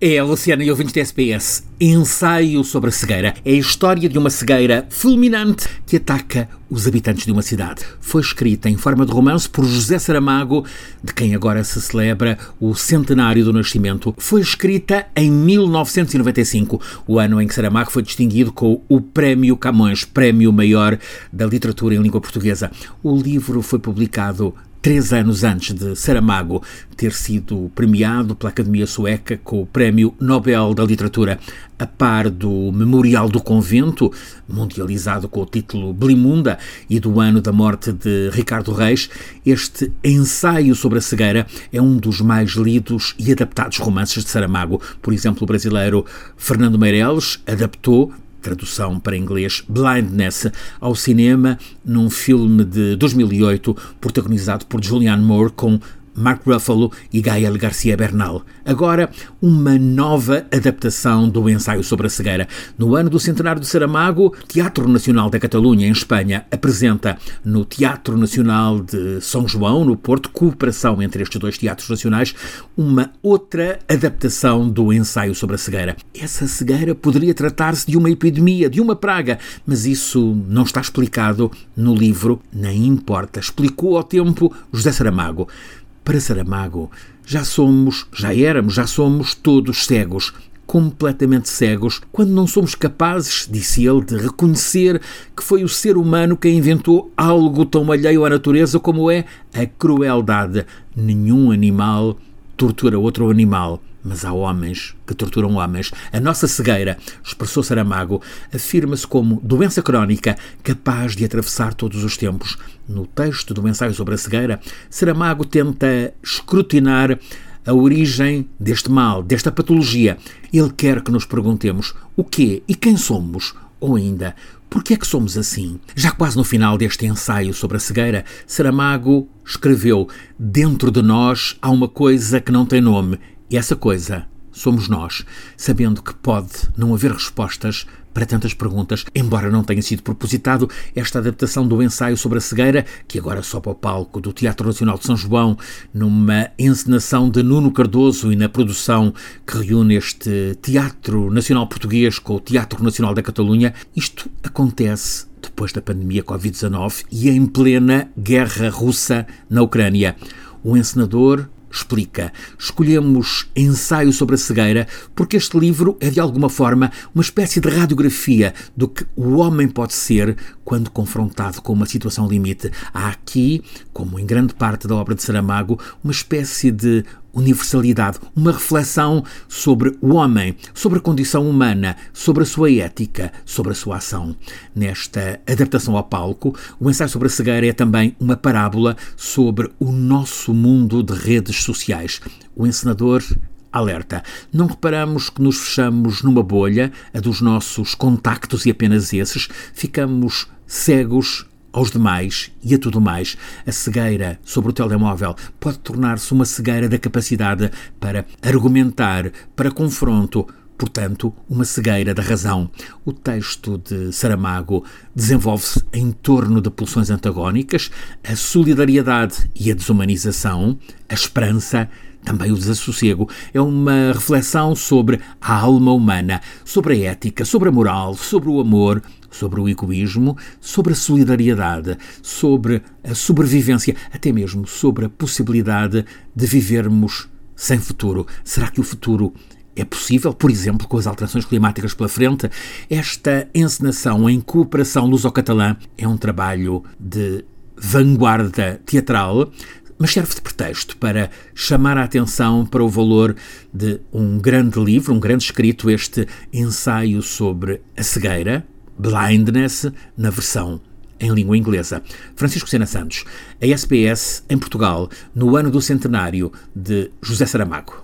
É, Luciana e ouvintes da SPS, Ensaio sobre a cegueira. É a história de uma cegueira fulminante que ataca os habitantes de uma cidade. Foi escrita em forma de romance por José Saramago, de quem agora se celebra o centenário do nascimento. Foi escrita em 1995, o ano em que Saramago foi distinguido com o Prémio Camões, prémio maior da literatura em língua portuguesa. O livro foi publicado três anos antes de Saramago ter sido premiado pela Academia Sueca com o Prémio Nobel da Literatura, a par do Memorial do Convento, mundializado com o título Blimunda, e do ano da morte de Ricardo Reis, este ensaio sobre a cegueira é um dos mais lidos e adaptados romances de Saramago. Por exemplo, o brasileiro Fernando Meirelles adaptou tradução para inglês Blindness, ao cinema num filme de 2008 protagonizado por Julianne Moore com Mark Ruffalo e Gael Garcia Bernal. Agora, uma nova adaptação do ensaio sobre a cegueira. No ano do centenário de Saramago, Teatro Nacional da Catalunha, em Espanha, apresenta no Teatro Nacional de São João, no Porto, cooperação entre estes dois teatros nacionais, uma outra adaptação do ensaio sobre a cegueira. Essa cegueira poderia tratar-se de uma epidemia, de uma praga, mas isso não está explicado no livro, nem importa. Explicou ao tempo José Saramago. Para Saramago, já somos, já éramos, já somos todos cegos, completamente cegos, quando não somos capazes, disse ele, de reconhecer que foi o ser humano quem inventou algo tão alheio à natureza como é a crueldade. Nenhum animal tortura outro animal mas há homens que torturam homens. A nossa cegueira, expressou Saramago, afirma-se como doença crónica capaz de atravessar todos os tempos. No texto do ensaio sobre a cegueira, Saramago tenta escrutinar a origem deste mal, desta patologia. Ele quer que nos perguntemos o quê e quem somos, ou ainda, por que é que somos assim? Já quase no final deste ensaio sobre a cegueira, Saramago escreveu: Dentro de nós há uma coisa que não tem nome e essa coisa somos nós, sabendo que pode não haver respostas para tantas perguntas, embora não tenha sido propositado esta adaptação do ensaio sobre a cegueira, que agora sobe ao palco do Teatro Nacional de São João, numa encenação de Nuno Cardoso e na produção que reúne este Teatro Nacional Português com o Teatro Nacional da Catalunha, isto acontece depois da pandemia Covid-19 e em plena guerra russa na Ucrânia. O encenador explica. Escolhemos Ensaio sobre a Cegueira porque este livro é, de alguma forma, uma espécie de radiografia do que o homem pode ser quando confrontado com uma situação limite. Há aqui, como em grande parte da obra de Saramago, uma espécie de universalidade, uma reflexão sobre o homem, sobre a condição humana, sobre a sua ética, sobre a sua ação. Nesta adaptação ao palco, o ensaio sobre a cegueira é também uma parábola sobre o nosso mundo de redes sociais. O encenador alerta. Não reparamos que nos fechamos numa bolha, a dos nossos contactos e apenas esses, ficamos cegos aos demais e a tudo mais. A cegueira sobre o telemóvel pode tornar-se uma cegueira da capacidade para argumentar, para confronto, portanto, uma cegueira da razão. O texto de Saramago desenvolve-se em torno de pulsões antagónicas, a solidariedade e a desumanização, a esperança também o desassossego é uma reflexão sobre a alma humana, sobre a ética, sobre a moral, sobre o amor, sobre o egoísmo, sobre a solidariedade, sobre a sobrevivência, até mesmo sobre a possibilidade de vivermos sem futuro. Será que o futuro é possível, por exemplo, com as alterações climáticas pela frente? Esta encenação em cooperação luso-catalã é um trabalho de vanguarda teatral mas serve de pretexto para chamar a atenção para o valor de um grande livro, um grande escrito, este ensaio sobre a cegueira, Blindness, na versão em língua inglesa. Francisco Sena Santos, a SPS em Portugal, no ano do centenário de José Saramago.